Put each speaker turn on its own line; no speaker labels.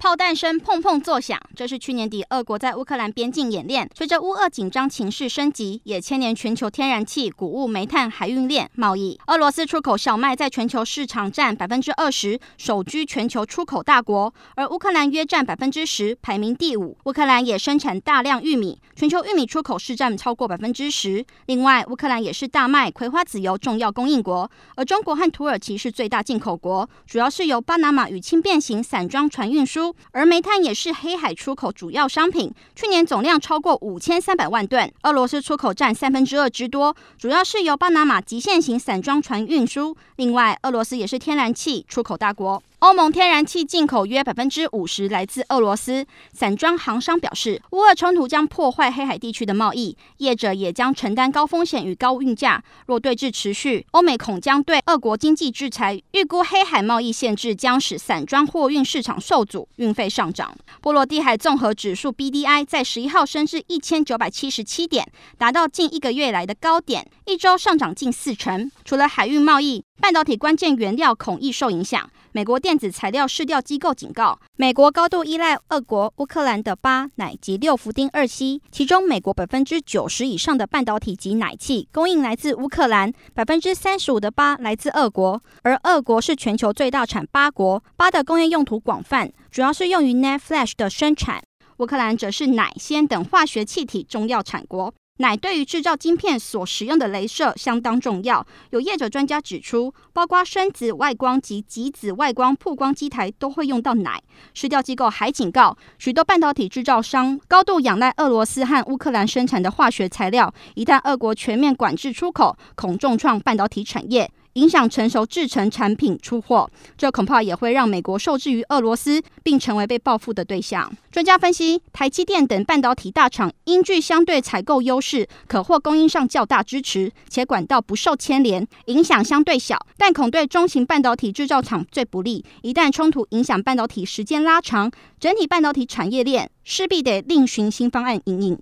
炮弹声砰砰作响，这是去年底俄国在乌克兰边境演练。随着乌俄紧张情势升级，也牵连全球天然气、谷物、煤炭、海运链贸易。俄罗斯出口小麦在全球市场占百分之二十，首居全球出口大国；而乌克兰约占百分之十，排名第五。乌克兰也生产大量玉米，全球玉米出口市占超过百分之十。另外，乌克兰也是大麦、葵花籽油重要供应国，而中国和土耳其是最大进口国，主要是由巴拿马与轻便型散装船运输。而煤炭也是黑海出口主要商品，去年总量超过五千三百万吨，俄罗斯出口占三分之二之多，主要是由巴拿马极限型散装船运输。另外，俄罗斯也是天然气出口大国。欧盟天然气进口约百分之五十来自俄罗斯。散装航商表示，乌俄冲突将破坏黑海地区的贸易，业者也将承担高风险与高运价。若对峙持续，欧美恐将对俄国经济制裁。预估黑海贸易限制将使散装货运市场受阻，运费上涨。波罗的海综合指数 BDI 在十一号升至一千九百七十七点，达到近一个月来的高点，一周上涨近四成。除了海运贸易，半导体关键原料恐易受影响。美国电子材料市调机构警告，美国高度依赖俄国、乌克兰的八奶及六氟丁二烯，其中美国百分之九十以上的半导体及氖气供应来自乌克兰，百分之三十五的八来自俄国，而俄国是全球最大产八国，八的工业用途广泛，主要是用于 NAND Flash 的生产。乌克兰则是氖、氙等化学气体重要产国。奶对于制造晶片所使用的镭射相当重要。有业者专家指出，包括深紫外光及极紫外光曝光机台都会用到奶。市调机构还警告，许多半导体制造商高度仰赖俄罗斯和乌克兰生产的化学材料，一旦俄国全面管制出口，恐重创半导体产业。影响成熟制成产品出货，这恐怕也会让美国受制于俄罗斯，并成为被报复的对象。专家分析，台积电等半导体大厂因具相对采购优势，可获供应上较大支持，且管道不受牵连，影响相对小，但恐对中型半导体制造厂最不利。一旦冲突影响半导体时间拉长，整体半导体产业链势必得另寻新方案因应。